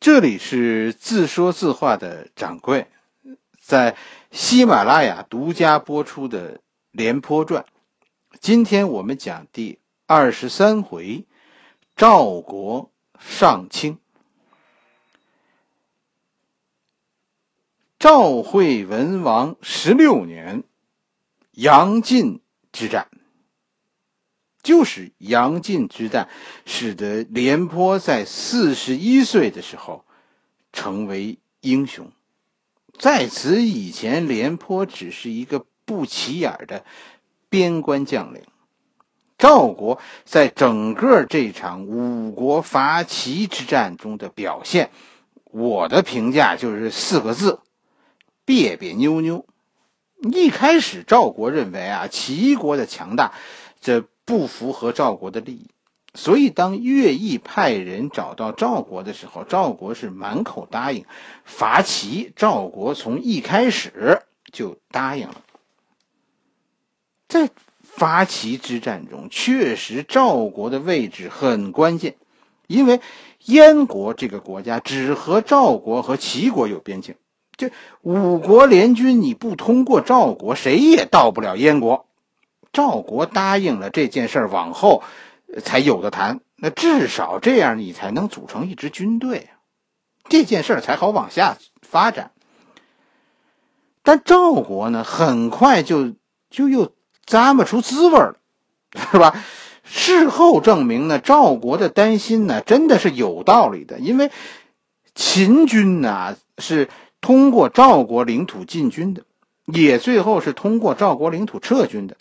这里是自说自话的掌柜，在喜马拉雅独家播出的《廉颇传》，今天我们讲第二十三回：赵国上卿。赵惠文王十六年，杨晋之战。就是杨晋之战，使得廉颇在四十一岁的时候成为英雄。在此以前，廉颇只是一个不起眼的边关将领。赵国在整个这场五国伐齐之战中的表现，我的评价就是四个字：别别扭扭。一开始，赵国认为啊，齐国的强大，这。不符合赵国的利益，所以当乐毅派人找到赵国的时候，赵国是满口答应伐齐。赵国从一开始就答应了。在伐齐之战中，确实赵国的位置很关键，因为燕国这个国家只和赵国和齐国有边境，这五国联军你不通过赵国，谁也到不了燕国。赵国答应了这件事儿，往后才有的谈。那至少这样，你才能组成一支军队，这件事儿才好往下发展。但赵国呢，很快就就又咂摸出滋味了，是吧？事后证明呢，赵国的担心呢，真的是有道理的，因为秦军呢是通过赵国领土进军的，也最后是通过赵国领土撤军的。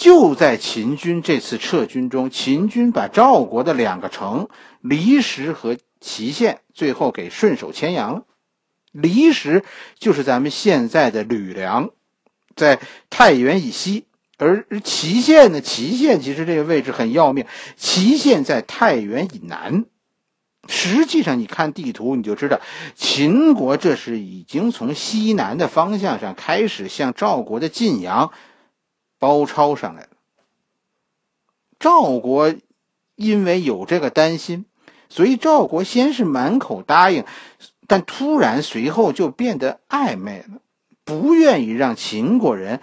就在秦军这次撤军中，秦军把赵国的两个城离石和祁县最后给顺手牵羊了。离石就是咱们现在的吕梁，在太原以西；而祁县呢，祁县其实这个位置很要命，祁县在太原以南。实际上，你看地图你就知道，秦国这是已经从西南的方向上开始向赵国的晋阳。包抄上来了。赵国因为有这个担心，所以赵国先是满口答应，但突然随后就变得暧昧了，不愿意让秦国人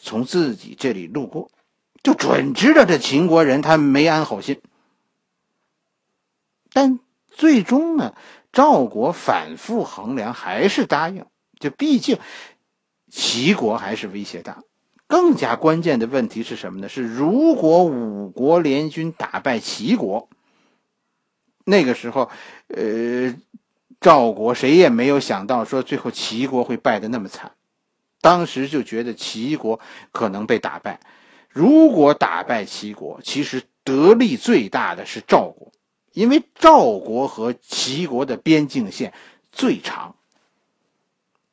从自己这里路过，就准知道这秦国人他没安好心。但最终呢，赵国反复衡量，还是答应。就毕竟齐国还是威胁大。更加关键的问题是什么呢？是如果五国联军打败齐国，那个时候，呃，赵国谁也没有想到说最后齐国会败得那么惨，当时就觉得齐国可能被打败。如果打败齐国，其实得利最大的是赵国，因为赵国和齐国的边境线最长，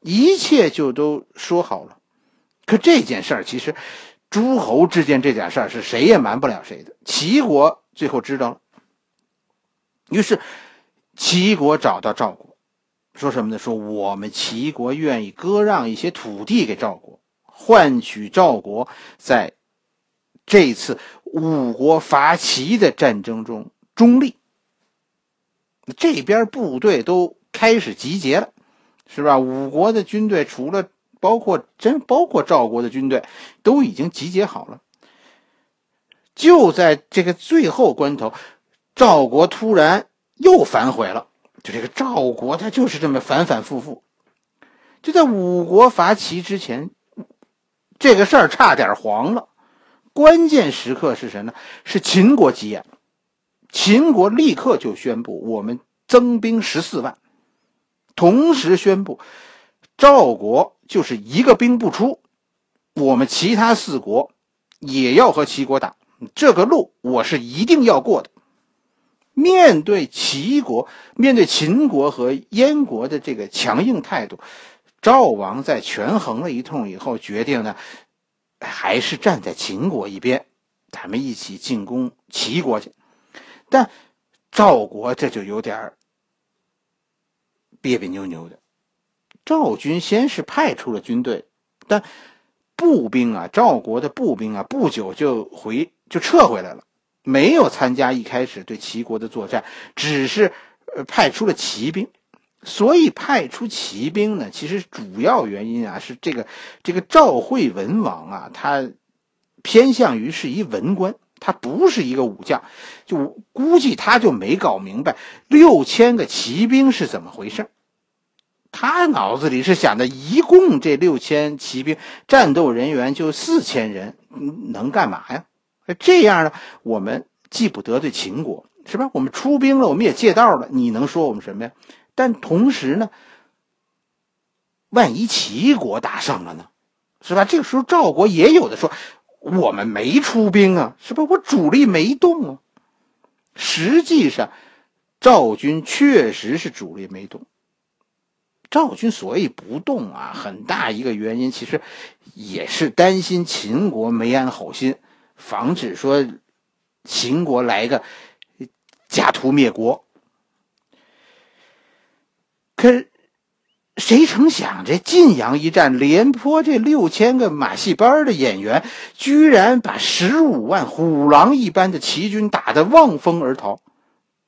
一切就都说好了。可这件事儿，其实诸侯之间这点事儿是谁也瞒不了谁的。齐国最后知道了，于是齐国找到赵国，说什么呢？说我们齐国愿意割让一些土地给赵国，换取赵国在这次五国伐齐的战争中中立。这边部队都开始集结了，是吧？五国的军队除了。包括真包括赵国的军队都已经集结好了。就在这个最后关头，赵国突然又反悔了。就这个赵国，他就是这么反反复复。就在五国伐齐之前，这个事儿差点黄了。关键时刻是谁呢？是秦国急眼，秦国立刻就宣布我们增兵十四万，同时宣布。赵国就是一个兵不出，我们其他四国也要和齐国打，这个路我是一定要过的。面对齐国、面对秦国和燕国的这个强硬态度，赵王在权衡了一通以后，决定呢，还是站在秦国一边，咱们一起进攻齐国去。但赵国这就有点别别扭扭的。赵军先是派出了军队，但步兵啊，赵国的步兵啊，不久就回就撤回来了，没有参加一开始对齐国的作战，只是呃，派出了骑兵。所以派出骑兵呢，其实主要原因啊是这个这个赵惠文王啊，他偏向于是一文官，他不是一个武将，就估计他就没搞明白六千个骑兵是怎么回事他脑子里是想的，一共这六千骑兵战斗人员就四千人，能干嘛呀？这样呢，我们既不得罪秦国，是吧？我们出兵了，我们也借道了，你能说我们什么呀？但同时呢，万一齐国打胜了呢，是吧？这个时候赵国也有的说，我们没出兵啊，是吧？我主力没动啊。实际上，赵军确实是主力没动。赵军所以不动啊，很大一个原因其实也是担心秦国没安好心，防止说秦国来个假途灭国。可谁成想，这晋阳一战，廉颇这六千个马戏班的演员，居然把十五万虎狼一般的齐军打得望风而逃，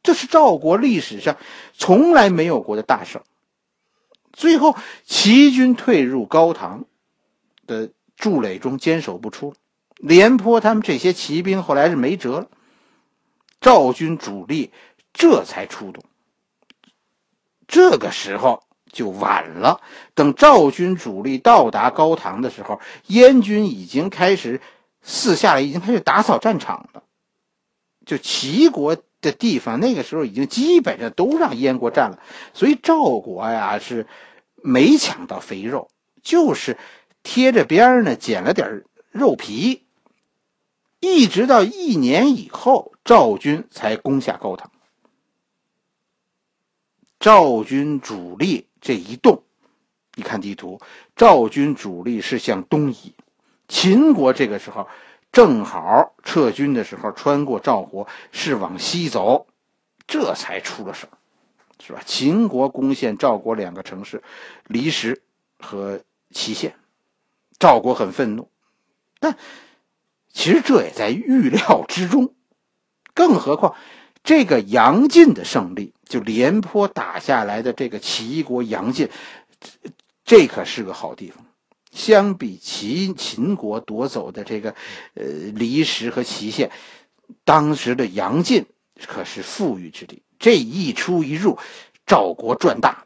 这是赵国历史上从来没有过的大胜。最后，齐军退入高唐的筑垒中，坚守不出。廉颇他们这些骑兵后来是没辙了，赵军主力这才出动。这个时候就晚了。等赵军主力到达高唐的时候，燕军已经开始四下来，已经开始打扫战场了。就齐国的地方，那个时候已经基本上都让燕国占了。所以赵国呀是没抢到肥肉，就是贴着边呢捡了点肉皮。一直到一年以后，赵军才攻下高唐。赵军主力这一动，你看地图，赵军主力是向东移，秦国这个时候正好撤军的时候，穿过赵国是往西走，这才出了事儿，是吧？秦国攻陷赵国两个城市，离石和祁县，赵国很愤怒，但其实这也在预料之中，更何况。这个杨进的胜利，就廉颇打下来的这个齐国杨进，这可是个好地方。相比齐秦国夺走的这个，呃，离石和祁县，当时的杨进可是富裕之地。这一出一入，赵国赚大。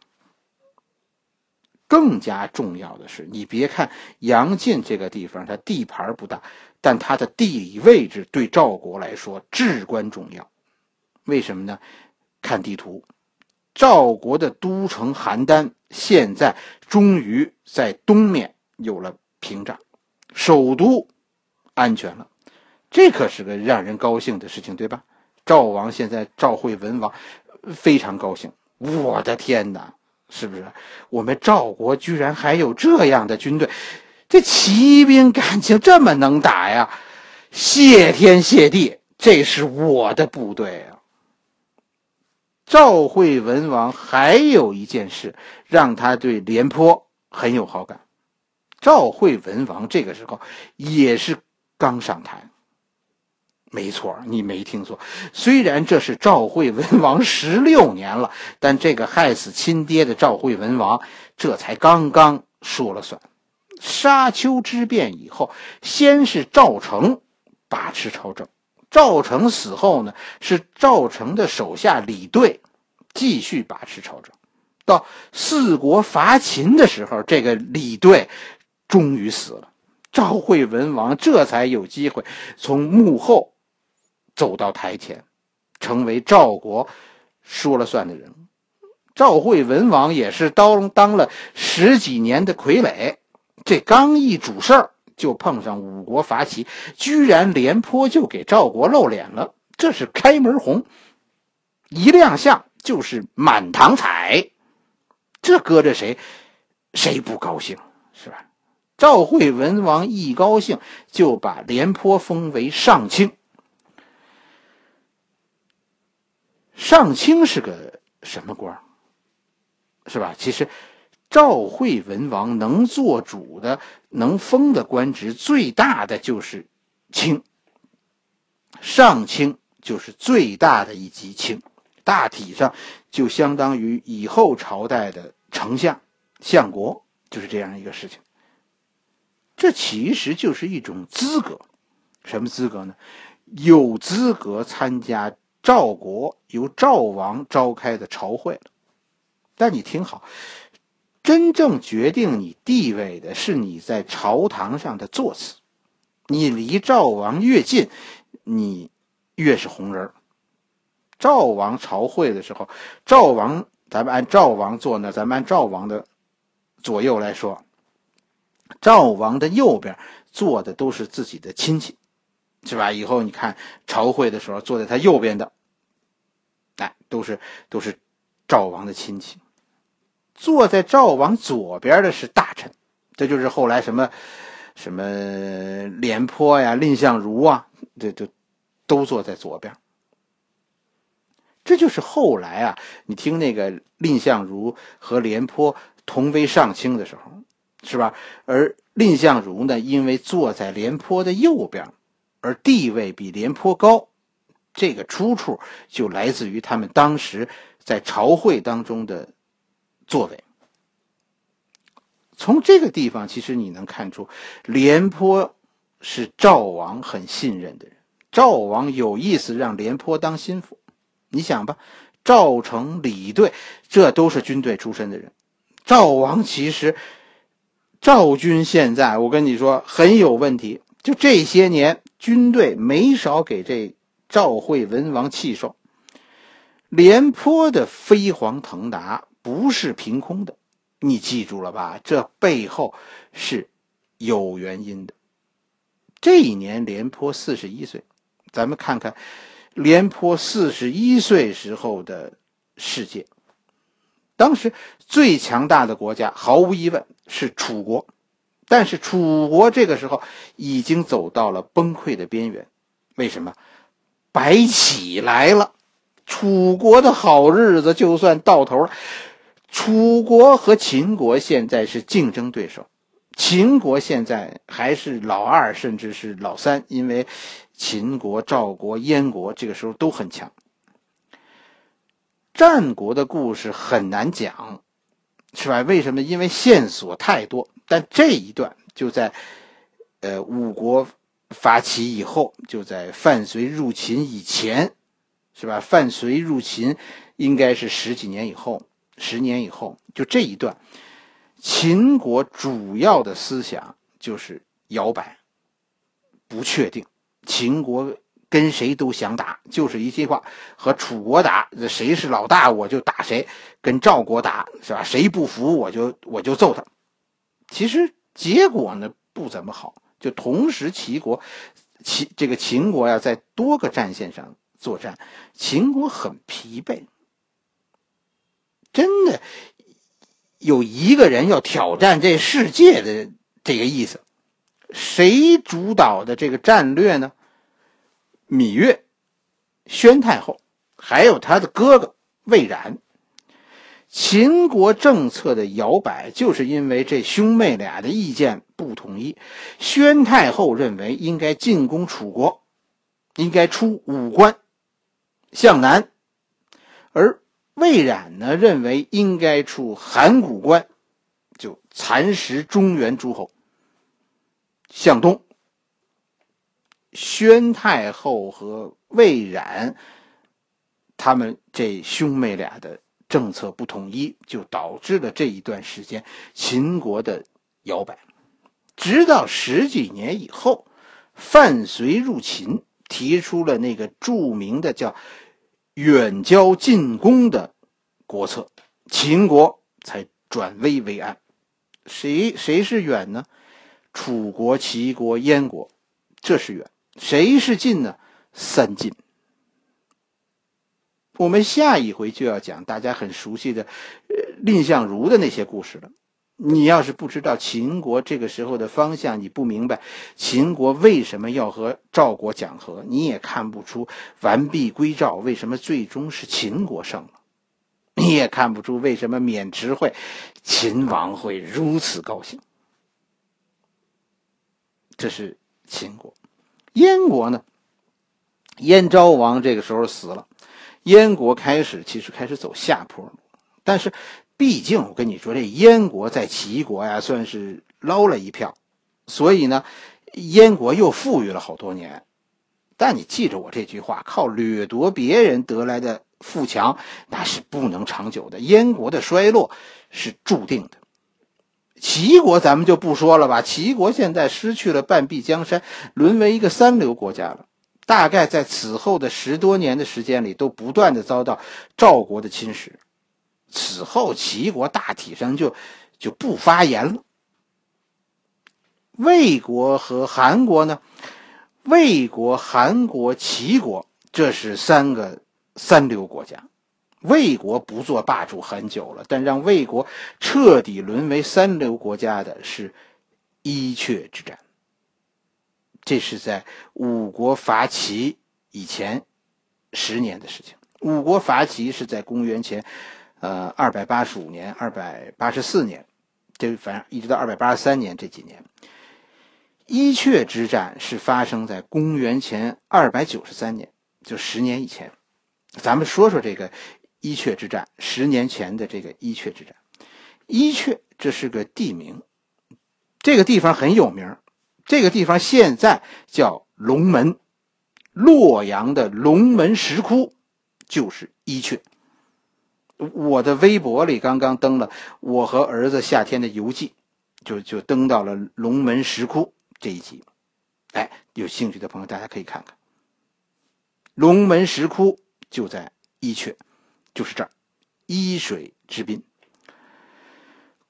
更加重要的是，你别看杨进这个地方，它地盘不大，但它的地理位置对赵国来说至关重要。为什么呢？看地图，赵国的都城邯郸现在终于在东面有了屏障，首都安全了，这可是个让人高兴的事情，对吧？赵王现在赵惠文王非常高兴，我的天哪，是不是？我们赵国居然还有这样的军队，这骑兵感情这么能打呀！谢天谢地，这是我的部队啊！赵惠文王还有一件事让他对廉颇很有好感。赵惠文王这个时候也是刚上台，没错，你没听错。虽然这是赵惠文王十六年了，但这个害死亲爹的赵惠文王这才刚刚说了算。沙丘之变以后，先是赵成把持朝政。赵成死后呢，是赵成的手下李队继续把持朝政。到四国伐秦的时候，这个李队终于死了，赵惠文王这才有机会从幕后走到台前，成为赵国说了算的人。赵惠文王也是当当了十几年的傀儡，这刚一主事儿。就碰上五国伐齐，居然廉颇就给赵国露脸了，这是开门红，一亮相就是满堂彩，这搁着谁，谁不高兴是吧？赵惠文王一高兴，就把廉颇封为上卿。上卿是个什么官是吧？其实。赵惠文王能做主的、能封的官职最大的就是卿，上卿就是最大的一级卿，大体上就相当于以后朝代的丞相、相国，就是这样一个事情。这其实就是一种资格，什么资格呢？有资格参加赵国由赵王召开的朝会了。但你听好，真正决定你地位的是你在朝堂上的座次。你离赵王越近，你越是红人。赵王朝会的时候，赵王，咱们按赵王坐呢，咱们按赵王的左右来说。赵王的右边坐的都是自己的亲戚，是吧？以后你看朝会的时候，坐在他右边的，哎，都是都是赵王的亲戚。坐在赵王左边的是大臣，这就是后来什么什么廉颇呀、蔺相如啊，这这都坐在左边。这就是后来啊，你听那个蔺相如和廉颇同为上卿的时候。是吧？而蔺相如呢，因为坐在廉颇的右边，而地位比廉颇高，这个出处就来自于他们当时在朝会当中的作为。从这个地方，其实你能看出，廉颇是赵王很信任的人。赵王有意思让廉颇当心腹，你想吧，赵成、李队，这都是军队出身的人。赵王其实。赵军现在，我跟你说很有问题。就这些年，军队没少给这赵惠文王气受。廉颇的飞黄腾达不是凭空的，你记住了吧？这背后是有原因的。这一年，廉颇四十一岁，咱们看看廉颇四十一岁时候的世界。当时最强大的国家，毫无疑问是楚国，但是楚国这个时候已经走到了崩溃的边缘。为什么？白起来了，楚国的好日子就算到头了。楚国和秦国现在是竞争对手，秦国现在还是老二，甚至是老三，因为秦国、赵国、燕国这个时候都很强。战国的故事很难讲，是吧？为什么？因为线索太多。但这一段就在，呃，五国发起以后，就在范睢入秦以前，是吧？范睢入秦应该是十几年以后，十年以后，就这一段，秦国主要的思想就是摇摆，不确定。秦国。跟谁都想打，就是一句话：和楚国打，谁是老大我就打谁；跟赵国打，是吧？谁不服我就我就揍他。其实结果呢不怎么好，就同时齐国，齐这个秦国呀，在多个战线上作战，秦国很疲惫。真的有一个人要挑战这世界的这个意思，谁主导的这个战略呢？芈月、宣太后，还有他的哥哥魏冉，秦国政策的摇摆，就是因为这兄妹俩的意见不统一。宣太后认为应该进攻楚国，应该出武关向南，而魏冉呢认为应该出函谷关，就蚕食中原诸侯向东。宣太后和魏冉，他们这兄妹俩的政策不统一，就导致了这一段时间秦国的摇摆。直到十几年以后，范睢入秦，提出了那个著名的叫“远交近攻”的国策，秦国才转危为安。谁谁是远呢？楚国、齐国、燕国，这是远。谁是近呢？三晋。我们下一回就要讲大家很熟悉的，呃，蔺相如的那些故事了。你要是不知道秦国这个时候的方向，你不明白秦国为什么要和赵国讲和，你也看不出完璧归赵为什么最终是秦国胜了，你也看不出为什么渑池会秦王会如此高兴。这是秦国。燕国呢？燕昭王这个时候死了，燕国开始其实开始走下坡路。但是，毕竟我跟你说，这燕国在齐国呀，算是捞了一票，所以呢，燕国又富裕了好多年。但你记着我这句话，靠掠夺别人得来的富强，那是不能长久的。燕国的衰落是注定的。齐国咱们就不说了吧，齐国现在失去了半壁江山，沦为一个三流国家了。大概在此后的十多年的时间里，都不断的遭到赵国的侵蚀。此后，齐国大体上就就不发言了。魏国和韩国呢？魏国、韩国、齐国，这是三个三流国家。魏国不做霸主很久了，但让魏国彻底沦为三流国家的是伊阙之战。这是在五国伐齐以前十年的事情。五国伐齐是在公元前，呃，二百八十五年、二百八十四年，这反正一直到二百八十三年这几年。伊阙之战是发生在公元前二百九十三年，就十年以前。咱们说说这个伊阙之战，十年前的这个伊阙之战。伊阙这是个地名，这个地方很有名。这个地方现在叫龙门，洛阳的龙门石窟就是伊阙。我的微博里刚刚登了我和儿子夏天的游记，就就登到了龙门石窟。这一集，哎，有兴趣的朋友大家可以看看。龙门石窟就在伊阙，就是这儿，伊水之滨。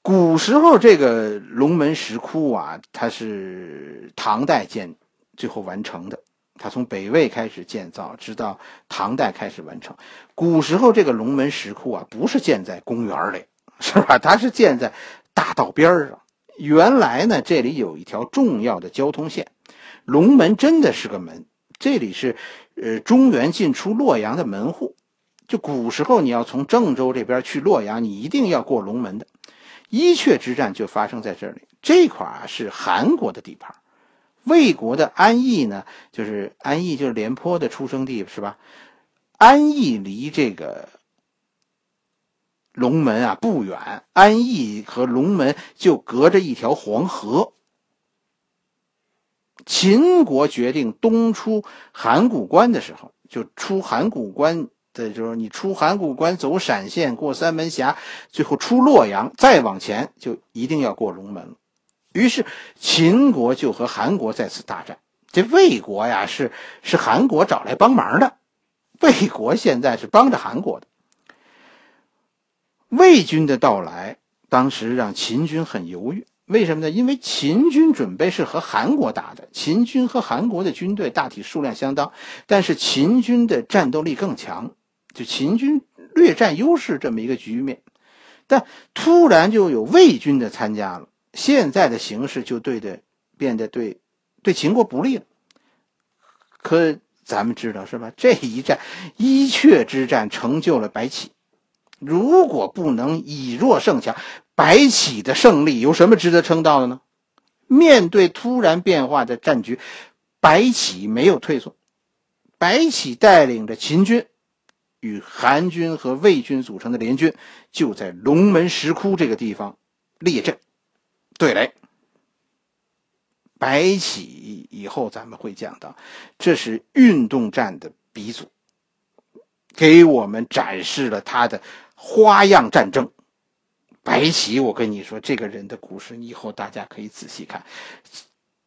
古时候这个龙门石窟啊，它是唐代建，最后完成的。它从北魏开始建造，直到唐代开始完成。古时候这个龙门石窟啊，不是建在公园里，是吧？它是建在大道边上。原来呢，这里有一条重要的交通线，龙门真的是个门。这里是，呃，中原进出洛阳的门户。就古时候，你要从郑州这边去洛阳，你一定要过龙门的。伊阙之战就发生在这里，这块啊是韩国的地盘。魏国的安邑呢，就是安邑，就是廉颇的出生地，是吧？安邑离这个。龙门啊不远，安邑和龙门就隔着一条黄河。秦国决定东出函谷关的时候，就出函谷关的就是，你出函谷关走陕县过三门峡，最后出洛阳，再往前就一定要过龙门了。于是秦国就和韩国在此大战。这魏国呀是是韩国找来帮忙的，魏国现在是帮着韩国的。魏军的到来，当时让秦军很犹豫。为什么呢？因为秦军准备是和韩国打的。秦军和韩国的军队大体数量相当，但是秦军的战斗力更强，就秦军略占优势这么一个局面。但突然就有魏军的参加了，现在的形势就对的变得对对秦国不利了。可咱们知道是吧？这一战伊阙之战成就了白起。如果不能以弱胜强，白起的胜利有什么值得称道的呢？面对突然变化的战局，白起没有退缩，白起带领着秦军与韩军和魏军组成的联军，就在龙门石窟这个地方列阵对垒。白起以后咱们会讲到，这是运动战的鼻祖，给我们展示了他的。花样战争，白起，我跟你说，这个人的故事，以后大家可以仔细看，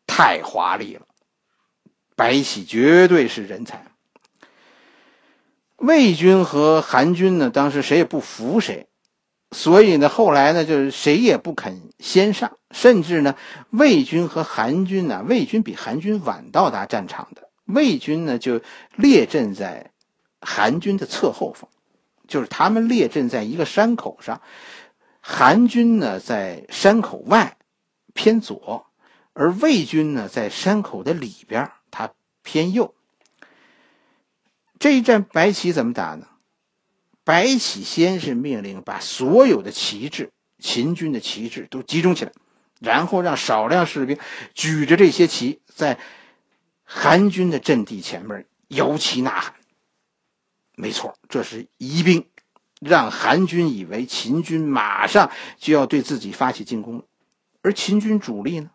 太华丽了。白起绝对是人才。魏军和韩军呢，当时谁也不服谁，所以呢，后来呢，就是谁也不肯先上，甚至呢，魏军和韩军呢，魏军比韩军晚到达战场的，魏军呢就列阵在韩军的侧后方。就是他们列阵在一个山口上，韩军呢在山口外偏左，而魏军呢在山口的里边，他偏右。这一战白起怎么打呢？白起先是命令把所有的旗帜，秦军的旗帜都集中起来，然后让少量士兵举着这些旗，在韩军的阵地前面摇旗呐喊。没错，这是疑兵，让韩军以为秦军马上就要对自己发起进攻了。而秦军主力呢？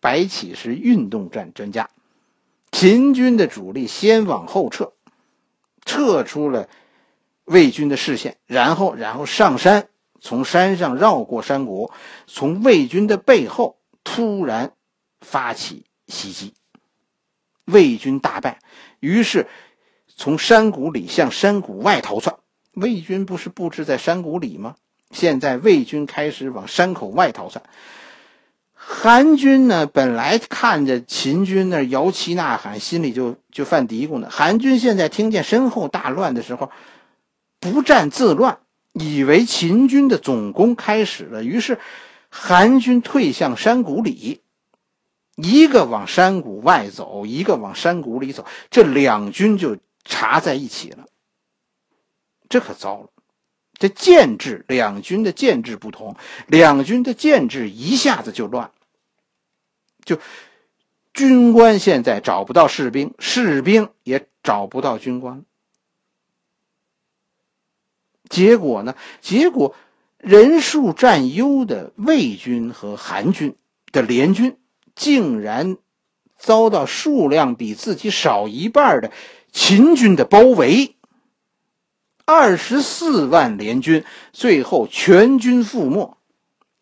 白起是运动战专家，秦军的主力先往后撤，撤出了魏军的视线，然后然后上山，从山上绕过山谷，从魏军的背后突然发起袭击。魏军大败，于是从山谷里向山谷外逃窜。魏军不是布置在山谷里吗？现在魏军开始往山口外逃窜。韩军呢，本来看着秦军那摇旗呐喊，心里就就犯嘀咕呢。韩军现在听见身后大乱的时候，不战自乱，以为秦军的总攻开始了，于是韩军退向山谷里。一个往山谷外走，一个往山谷里走，这两军就插在一起了。这可糟了，这建制两军的建制不同，两军的建制一下子就乱，就军官现在找不到士兵，士兵也找不到军官。结果呢？结果人数占优的魏军和韩军的联军。竟然遭到数量比自己少一半的秦军的包围，二十四万联军最后全军覆没，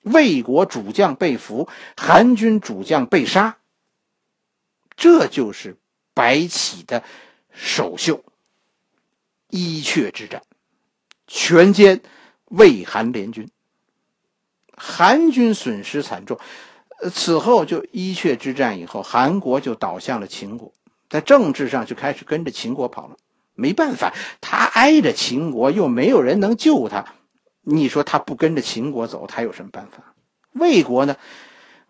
魏国主将被俘，韩军主将被杀。这就是白起的首秀——伊阙之战，全歼魏韩联军，韩军损失惨重。此后就伊阙之战以后，韩国就倒向了秦国，在政治上就开始跟着秦国跑了。没办法，他挨着秦国，又没有人能救他。你说他不跟着秦国走，他有什么办法？魏国呢？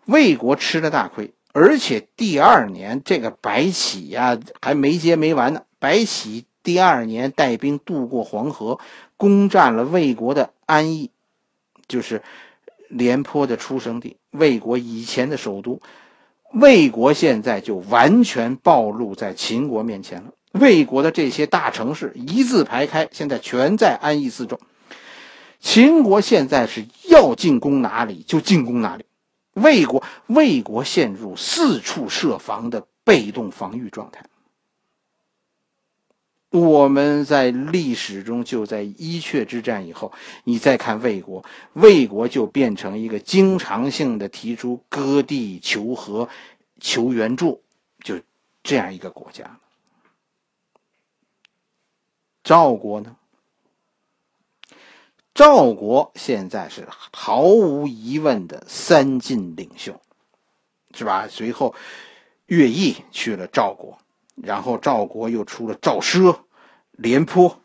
魏国吃了大亏，而且第二年这个白起呀还没结没完呢。白起第二年带兵渡过黄河，攻占了魏国的安邑，就是。廉颇的出生地，魏国以前的首都，魏国现在就完全暴露在秦国面前了。魏国的这些大城市一字排开，现在全在安邑四周。秦国现在是要进攻哪里就进攻哪里，魏国魏国陷入四处设防的被动防御状态。我们在历史中，就在伊阙之战以后，你再看魏国，魏国就变成一个经常性的提出割地求和、求援助，就这样一个国家。赵国呢？赵国现在是毫无疑问的三晋领袖，是吧？随后，乐毅去了赵国。然后赵国又出了赵奢、廉颇、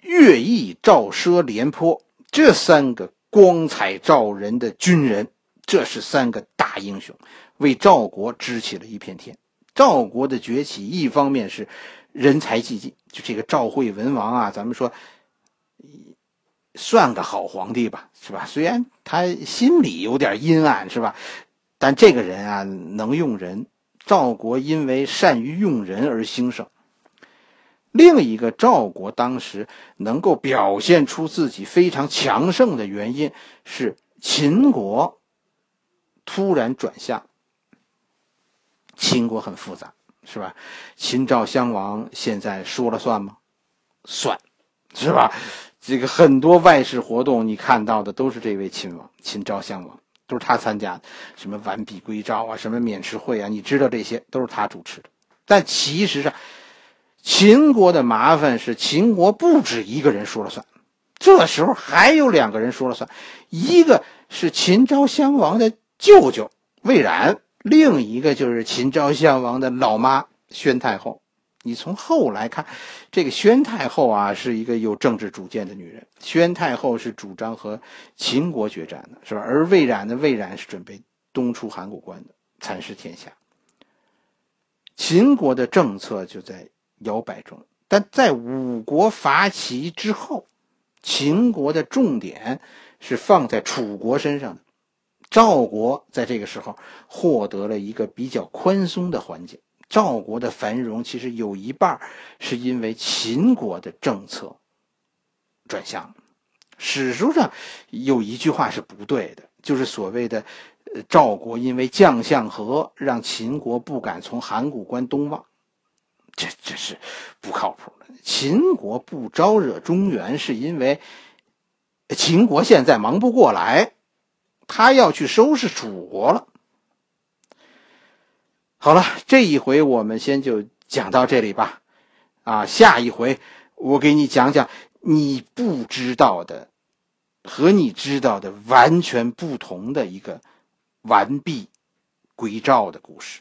乐毅、赵奢、廉颇这三个光彩照人的军人，这是三个大英雄，为赵国支起了一片天。赵国的崛起，一方面是人才济济，就这个赵惠文王啊，咱们说算个好皇帝吧，是吧？虽然他心里有点阴暗，是吧？但这个人啊，能用人。赵国因为善于用人而兴盛。另一个赵国当时能够表现出自己非常强盛的原因是秦国突然转向。秦国很复杂，是吧？秦赵襄王现在说了算吗？算，是吧？这个很多外事活动你看到的都是这位秦王，秦昭襄王。都是他参加的，什么完璧归赵啊，什么免试会啊，你知道这些都是他主持的。但其实上，秦国的麻烦是秦国不止一个人说了算，这时候还有两个人说了算，一个是秦昭襄王的舅舅魏冉，另一个就是秦昭襄王的老妈宣太后。你从后来看，这个宣太后啊，是一个有政治主见的女人。宣太后是主张和秦国决战的，是吧？而魏冉呢，魏冉是准备东出函谷关的，蚕食天下。秦国的政策就在摇摆中，但在五国伐齐之后，秦国的重点是放在楚国身上的。赵国在这个时候获得了一个比较宽松的环境。赵国的繁荣其实有一半是因为秦国的政策转向。史书上有一句话是不对的，就是所谓的“赵国因为将相和，让秦国不敢从函谷关东望”，这这是不靠谱的。秦国不招惹中原，是因为秦国现在忙不过来，他要去收拾楚国了。好了，这一回我们先就讲到这里吧。啊，下一回我给你讲讲你不知道的，和你知道的完全不同的一个完璧归赵的故事。